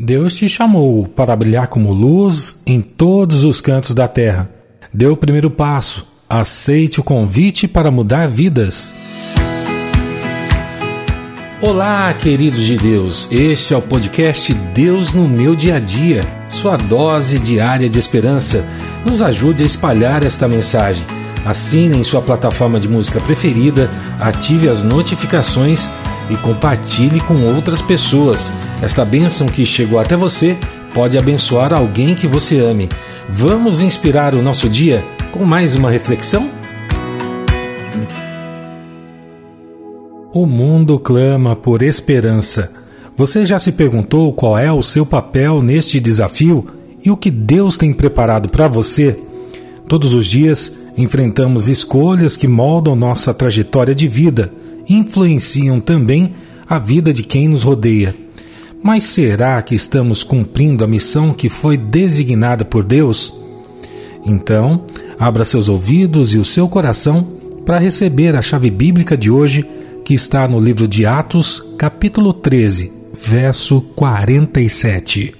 Deus te chamou para brilhar como luz em todos os cantos da terra. Dê o primeiro passo. Aceite o convite para mudar vidas. Olá, queridos de Deus. Este é o podcast Deus no meu dia a dia, sua dose diária de esperança. Nos ajude a espalhar esta mensagem. Assine em sua plataforma de música preferida, ative as notificações e compartilhe com outras pessoas. Esta bênção que chegou até você pode abençoar alguém que você ame. Vamos inspirar o nosso dia com mais uma reflexão? O mundo clama por esperança. Você já se perguntou qual é o seu papel neste desafio e o que Deus tem preparado para você? Todos os dias enfrentamos escolhas que moldam nossa trajetória de vida influenciam também a vida de quem nos rodeia. Mas será que estamos cumprindo a missão que foi designada por Deus? Então, abra seus ouvidos e o seu coração para receber a chave bíblica de hoje, que está no livro de Atos, capítulo 13, verso 47.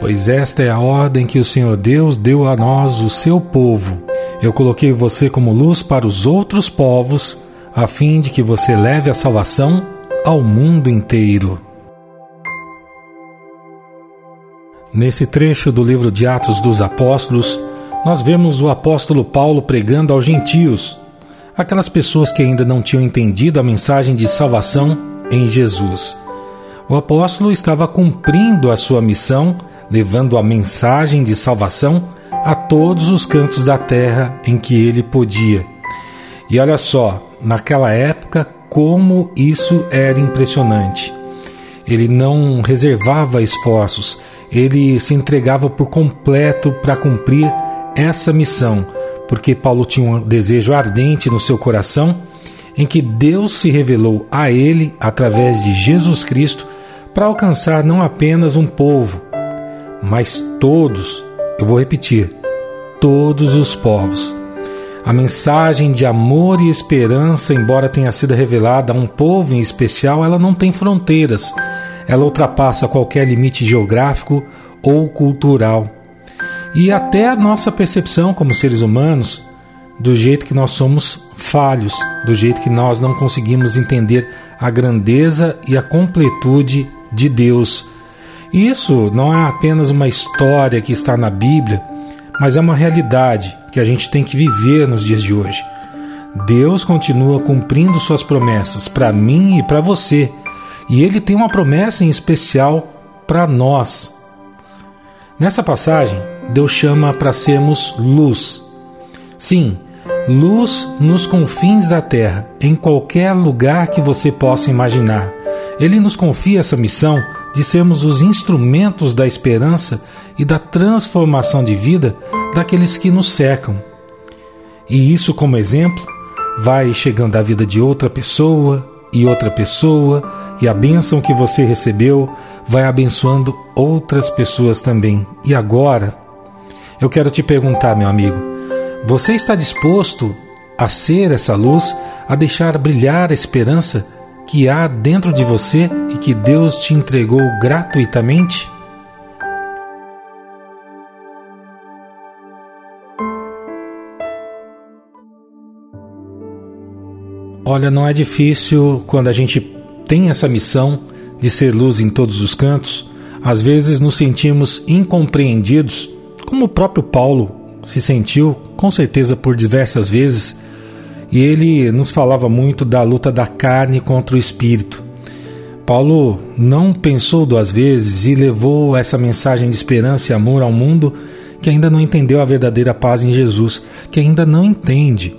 Pois esta é a ordem que o Senhor Deus deu a nós, o seu povo eu coloquei você como luz para os outros povos, a fim de que você leve a salvação ao mundo inteiro. Nesse trecho do livro de Atos dos Apóstolos, nós vemos o apóstolo Paulo pregando aos gentios, aquelas pessoas que ainda não tinham entendido a mensagem de salvação em Jesus. O apóstolo estava cumprindo a sua missão, levando a mensagem de salvação a todos os cantos da terra em que ele podia. E olha só, naquela época, como isso era impressionante. Ele não reservava esforços, ele se entregava por completo para cumprir essa missão, porque Paulo tinha um desejo ardente no seu coração em que Deus se revelou a ele através de Jesus Cristo para alcançar não apenas um povo, mas todos eu vou repetir: todos os povos. A mensagem de amor e esperança, embora tenha sido revelada a um povo em especial, ela não tem fronteiras. Ela ultrapassa qualquer limite geográfico ou cultural. E até a nossa percepção como seres humanos, do jeito que nós somos falhos, do jeito que nós não conseguimos entender a grandeza e a completude de Deus isso não é apenas uma história que está na Bíblia, mas é uma realidade que a gente tem que viver nos dias de hoje. Deus continua cumprindo suas promessas para mim e para você, e Ele tem uma promessa em especial para nós. Nessa passagem, Deus chama para sermos luz. Sim, luz nos confins da terra, em qualquer lugar que você possa imaginar. Ele nos confia essa missão de sermos os instrumentos da esperança transformação de vida daqueles que nos cercam. E isso, como exemplo, vai chegando à vida de outra pessoa e outra pessoa, e a bênção que você recebeu vai abençoando outras pessoas também. E agora, eu quero te perguntar, meu amigo, você está disposto a ser essa luz, a deixar brilhar a esperança que há dentro de você e que Deus te entregou gratuitamente? Olha, não é difícil quando a gente tem essa missão de ser luz em todos os cantos. Às vezes nos sentimos incompreendidos, como o próprio Paulo se sentiu, com certeza por diversas vezes, e ele nos falava muito da luta da carne contra o espírito. Paulo não pensou duas vezes e levou essa mensagem de esperança e amor ao mundo que ainda não entendeu a verdadeira paz em Jesus, que ainda não entende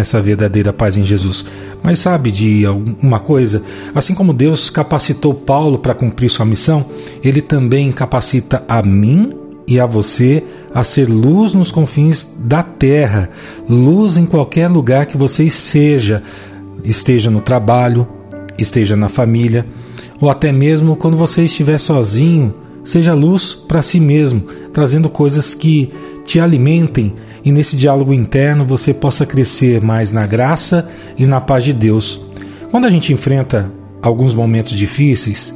essa verdadeira paz em Jesus. Mas sabe de alguma coisa? Assim como Deus capacitou Paulo para cumprir sua missão, ele também capacita a mim e a você a ser luz nos confins da terra, luz em qualquer lugar que você seja, esteja no trabalho, esteja na família, ou até mesmo quando você estiver sozinho, seja luz para si mesmo, trazendo coisas que te alimentem e nesse diálogo interno você possa crescer mais na graça e na paz de Deus. Quando a gente enfrenta alguns momentos difíceis,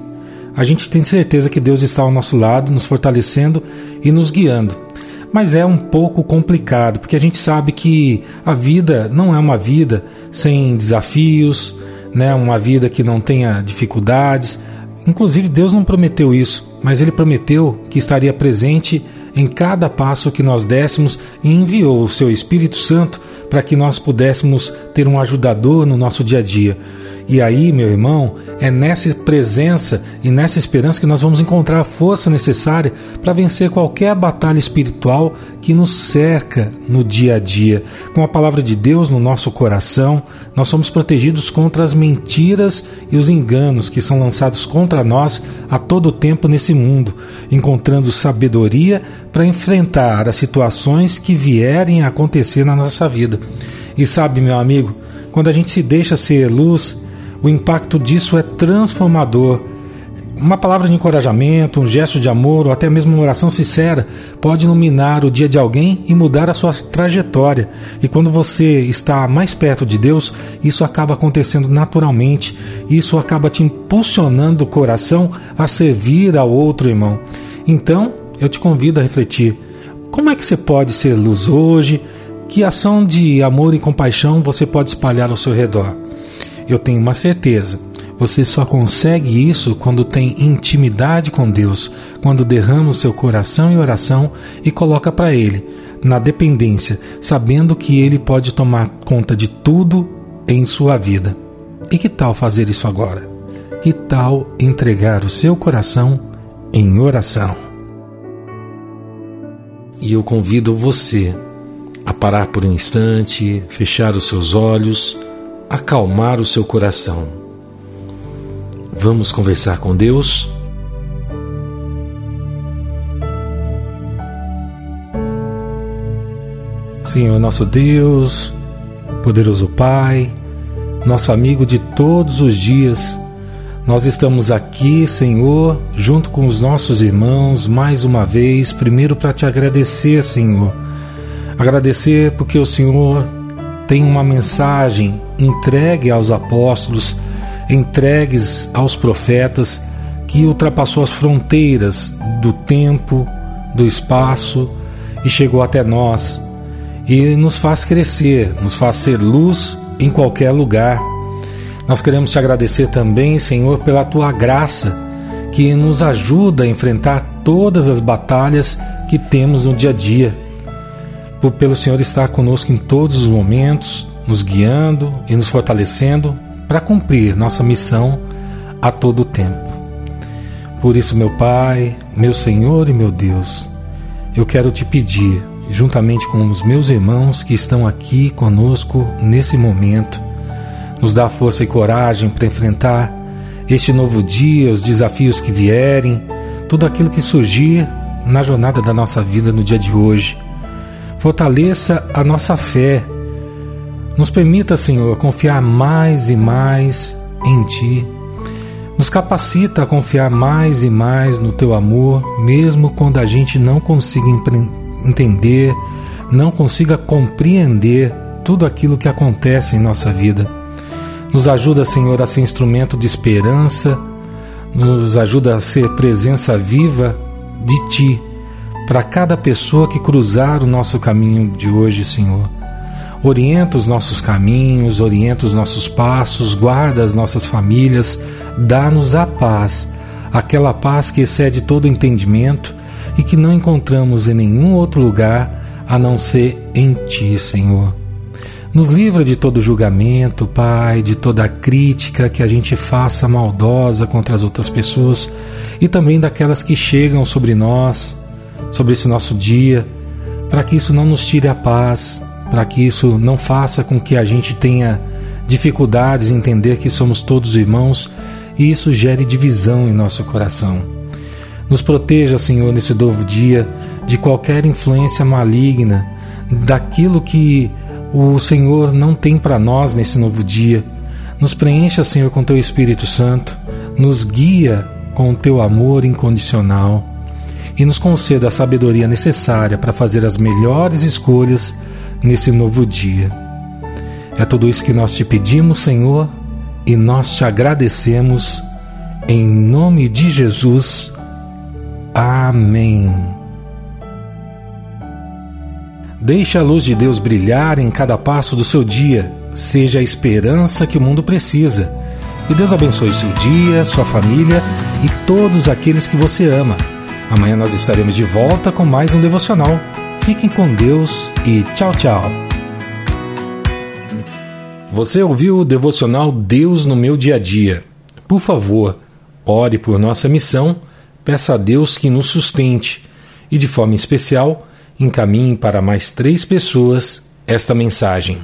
a gente tem certeza que Deus está ao nosso lado, nos fortalecendo e nos guiando. Mas é um pouco complicado, porque a gente sabe que a vida não é uma vida sem desafios, né? uma vida que não tenha dificuldades. Inclusive, Deus não prometeu isso, mas Ele prometeu que estaria presente em cada passo que nós dessemos e enviou o Seu Espírito Santo para que nós pudéssemos ter um ajudador no nosso dia a dia. E aí, meu irmão, é nessa presença e nessa esperança que nós vamos encontrar a força necessária para vencer qualquer batalha espiritual que nos cerca no dia a dia. Com a palavra de Deus no nosso coração, nós somos protegidos contra as mentiras e os enganos que são lançados contra nós a todo tempo nesse mundo, encontrando sabedoria para enfrentar as situações que vierem a acontecer na nossa vida. E sabe, meu amigo, quando a gente se deixa ser luz, o impacto disso é transformador. Uma palavra de encorajamento, um gesto de amor ou até mesmo uma oração sincera pode iluminar o dia de alguém e mudar a sua trajetória. E quando você está mais perto de Deus, isso acaba acontecendo naturalmente. Isso acaba te impulsionando o coração a servir ao outro irmão. Então, eu te convido a refletir: como é que você pode ser luz hoje? Que ação de amor e compaixão você pode espalhar ao seu redor? Eu tenho uma certeza. Você só consegue isso quando tem intimidade com Deus, quando derrama o seu coração em oração e coloca para Ele, na dependência, sabendo que Ele pode tomar conta de tudo em sua vida. E que tal fazer isso agora? Que tal entregar o seu coração em oração? E eu convido você a parar por um instante, fechar os seus olhos acalmar o seu coração. Vamos conversar com Deus? Senhor nosso Deus, poderoso Pai, nosso amigo de todos os dias, nós estamos aqui, Senhor, junto com os nossos irmãos, mais uma vez, primeiro para te agradecer, Senhor. Agradecer porque o Senhor tem uma mensagem entregue aos apóstolos, entregues aos profetas, que ultrapassou as fronteiras do tempo, do espaço e chegou até nós e nos faz crescer, nos faz ser luz em qualquer lugar. Nós queremos te agradecer também, Senhor, pela tua graça que nos ajuda a enfrentar todas as batalhas que temos no dia a dia pelo Senhor estar conosco em todos os momentos, nos guiando e nos fortalecendo para cumprir nossa missão a todo o tempo. Por isso, meu Pai, meu Senhor e meu Deus, eu quero te pedir, juntamente com os meus irmãos que estão aqui conosco nesse momento, nos dá força e coragem para enfrentar este novo dia, os desafios que vierem, tudo aquilo que surgir na jornada da nossa vida no dia de hoje fortaleça a nossa fé. Nos permita, Senhor, confiar mais e mais em Ti. Nos capacita a confiar mais e mais no Teu amor, mesmo quando a gente não consiga entender, não consiga compreender tudo aquilo que acontece em nossa vida. Nos ajuda, Senhor, a ser instrumento de esperança, nos ajuda a ser presença viva de Ti para cada pessoa que cruzar o nosso caminho de hoje, Senhor. Orienta os nossos caminhos, orienta os nossos passos, guarda as nossas famílias, dá-nos a paz, aquela paz que excede todo entendimento e que não encontramos em nenhum outro lugar a não ser em Ti, Senhor. Nos livra de todo julgamento, Pai, de toda crítica que a gente faça maldosa contra as outras pessoas e também daquelas que chegam sobre nós sobre esse nosso dia, para que isso não nos tire a paz, para que isso não faça com que a gente tenha dificuldades em entender que somos todos irmãos e isso gere divisão em nosso coração. Nos proteja, Senhor, nesse novo dia de qualquer influência maligna, daquilo que o Senhor não tem para nós nesse novo dia. Nos preencha, Senhor, com teu Espírito Santo, nos guia com o teu amor incondicional e nos conceda a sabedoria necessária para fazer as melhores escolhas nesse novo dia. É tudo isso que nós te pedimos, Senhor, e nós te agradecemos Em nome de Jesus. Amém. Deixe a luz de Deus brilhar em cada passo do seu dia. Seja a esperança que o mundo precisa. Que Deus abençoe seu dia, sua família e todos aqueles que você ama. Amanhã nós estaremos de volta com mais um devocional. Fiquem com Deus e tchau, tchau. Você ouviu o devocional Deus no meu dia a dia? Por favor, ore por nossa missão, peça a Deus que nos sustente e, de forma especial, encaminhe para mais três pessoas esta mensagem.